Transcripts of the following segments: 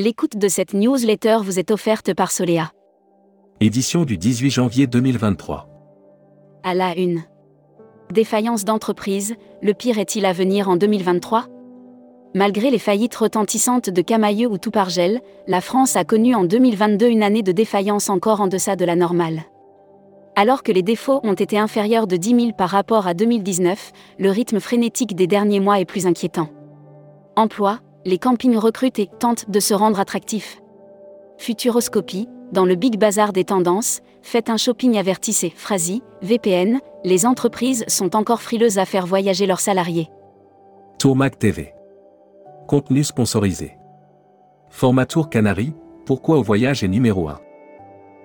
L'écoute de cette newsletter vous est offerte par Solea. Édition du 18 janvier 2023. À la une. Défaillance d'entreprise, le pire est-il à venir en 2023 Malgré les faillites retentissantes de Camailleux ou Toupargel, la France a connu en 2022 une année de défaillance encore en deçà de la normale. Alors que les défauts ont été inférieurs de 10 000 par rapport à 2019, le rythme frénétique des derniers mois est plus inquiétant. Emploi, les campings recrutent et tentent de se rendre attractifs. Futuroscopie, dans le Big Bazar des tendances, faites un shopping avertissez, Phrasi, VPN, les entreprises sont encore frileuses à faire voyager leurs salariés. Tourmac TV. Contenu sponsorisé. Format Tour Canary, pourquoi au voyage est numéro 1.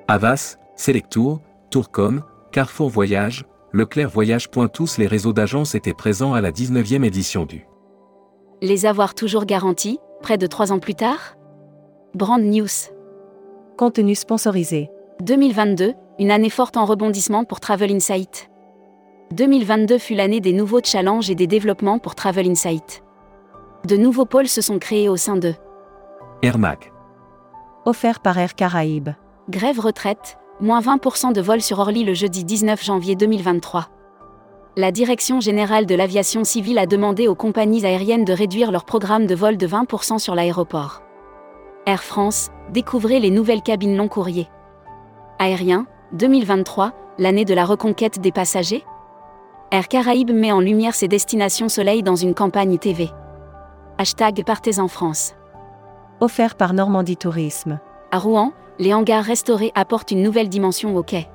Avas, Selectour, Tourcom, Carrefour Voyage, Leclerc Voyage. Tous les réseaux d'agences étaient présents à la 19e édition du Les avoir toujours garantis, près de trois ans plus tard? Brand News. Contenu sponsorisé. 2022, une année forte en rebondissement pour Travel Insight. 2022 fut l'année des nouveaux challenges et des développements pour Travel Insight. De nouveaux pôles se sont créés au sein de Air Mac. Offert par Air Caraïbes. Grève retraite, moins 20% de vols sur Orly le jeudi 19 janvier 2023. La Direction générale de l'aviation civile a demandé aux compagnies aériennes de réduire leur programme de vol de 20% sur l'aéroport. Air France, découvrez les nouvelles cabines long courrier. Aérien, 2023, l'année de la reconquête des passagers? Air Caraïbes met en lumière ses destinations soleil dans une campagne TV. Hashtag Partez en France. Offert par Normandie Tourisme. À Rouen, les hangars restaurés apportent une nouvelle dimension au quai.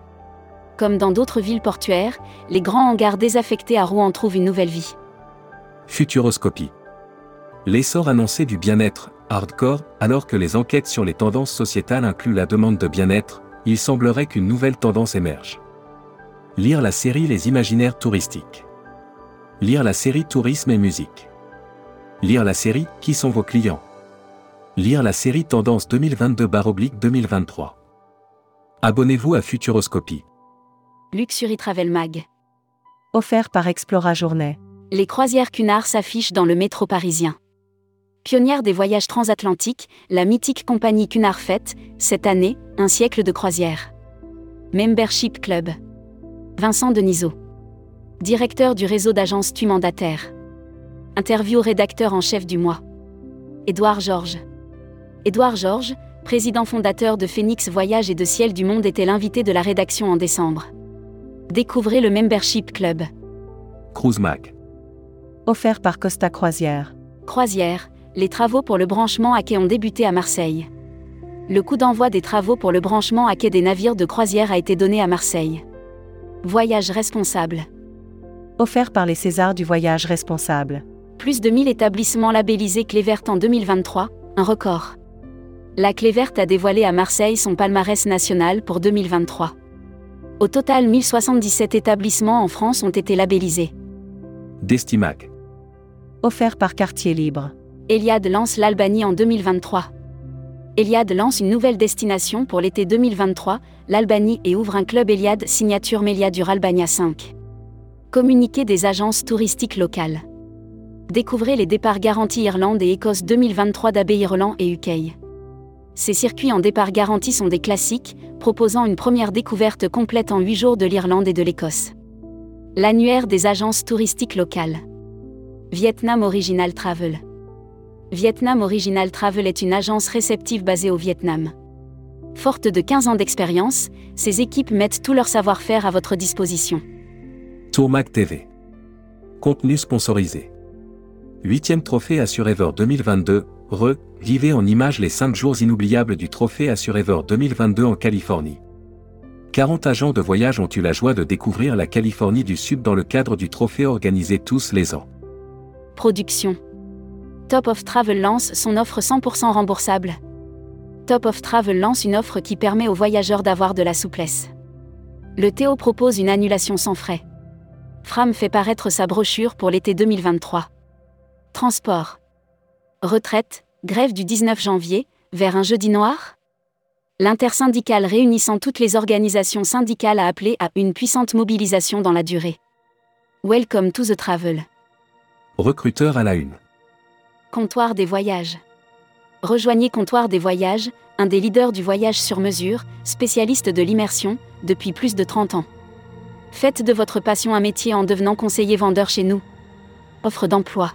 Comme dans d'autres villes portuaires, les grands hangars désaffectés à Rouen trouvent une nouvelle vie. Futuroscopie. L'essor annoncé du bien-être, hardcore, alors que les enquêtes sur les tendances sociétales incluent la demande de bien-être, il semblerait qu'une nouvelle tendance émerge. Lire la série Les imaginaires touristiques. Lire la série Tourisme et musique. Lire la série Qui sont vos clients? Lire la série Tendance 2022-2023. Abonnez-vous à Futuroscopie. Luxury Travel Mag. Offert par Explora Journée. Les croisières Cunard s'affichent dans le métro parisien. Pionnière des voyages transatlantiques, la mythique compagnie Cunard fête, cette année, un siècle de croisière. Membership Club. Vincent Denisot. Directeur du réseau d'agences Tu mandataire. Interview rédacteur en chef du mois. Édouard Georges. Édouard Georges, président fondateur de Phoenix Voyage et de Ciel du Monde, était l'invité de la rédaction en décembre. Découvrez le Membership Club. Cruise Mac. Offert par Costa Croisière. Croisière, les travaux pour le branchement à quai ont débuté à Marseille. Le coup d'envoi des travaux pour le branchement à quai des navires de croisière a été donné à Marseille. Voyage responsable. Offert par les Césars du voyage responsable. Plus de 1000 établissements labellisés Clé verte en 2023, un record. La Clé verte a dévoilé à Marseille son palmarès national pour 2023. Au total, 1077 établissements en France ont été labellisés. Destimac. Offert par Quartier Libre. Eliade lance l'Albanie en 2023. Eliade lance une nouvelle destination pour l'été 2023, l'Albanie, et ouvre un club Eliade signature Méliadur Albania 5. Communiqué des agences touristiques locales. Découvrez les départs garantis Irlande et Écosse 2023 d'AB Irlande et UK. Ces circuits en départ garanti sont des classiques, proposant une première découverte complète en 8 jours de l'Irlande et de l'Écosse. L'annuaire des agences touristiques locales. Vietnam Original Travel. Vietnam Original Travel est une agence réceptive basée au Vietnam. Forte de 15 ans d'expérience, ces équipes mettent tout leur savoir-faire à votre disposition. Tourmac TV. Contenu sponsorisé. 8e trophée Assurever 2022, Re, vivez en images les 5 jours inoubliables du trophée Assurever 2022 en Californie. 40 agents de voyage ont eu la joie de découvrir la Californie du Sud dans le cadre du trophée organisé tous les ans. Production. Top of Travel lance son offre 100% remboursable. Top of Travel lance une offre qui permet aux voyageurs d'avoir de la souplesse. Le Théo propose une annulation sans frais. Fram fait paraître sa brochure pour l'été 2023. Transport. Retraite, grève du 19 janvier, vers un jeudi noir? L'intersyndicale réunissant toutes les organisations syndicales a appelé à une puissante mobilisation dans la durée. Welcome to the travel. Recruteur à la une. Comptoir des voyages. Rejoignez Comptoir des Voyages, un des leaders du voyage sur mesure, spécialiste de l'immersion, depuis plus de 30 ans. Faites de votre passion un métier en devenant conseiller vendeur chez nous. Offre d'emploi.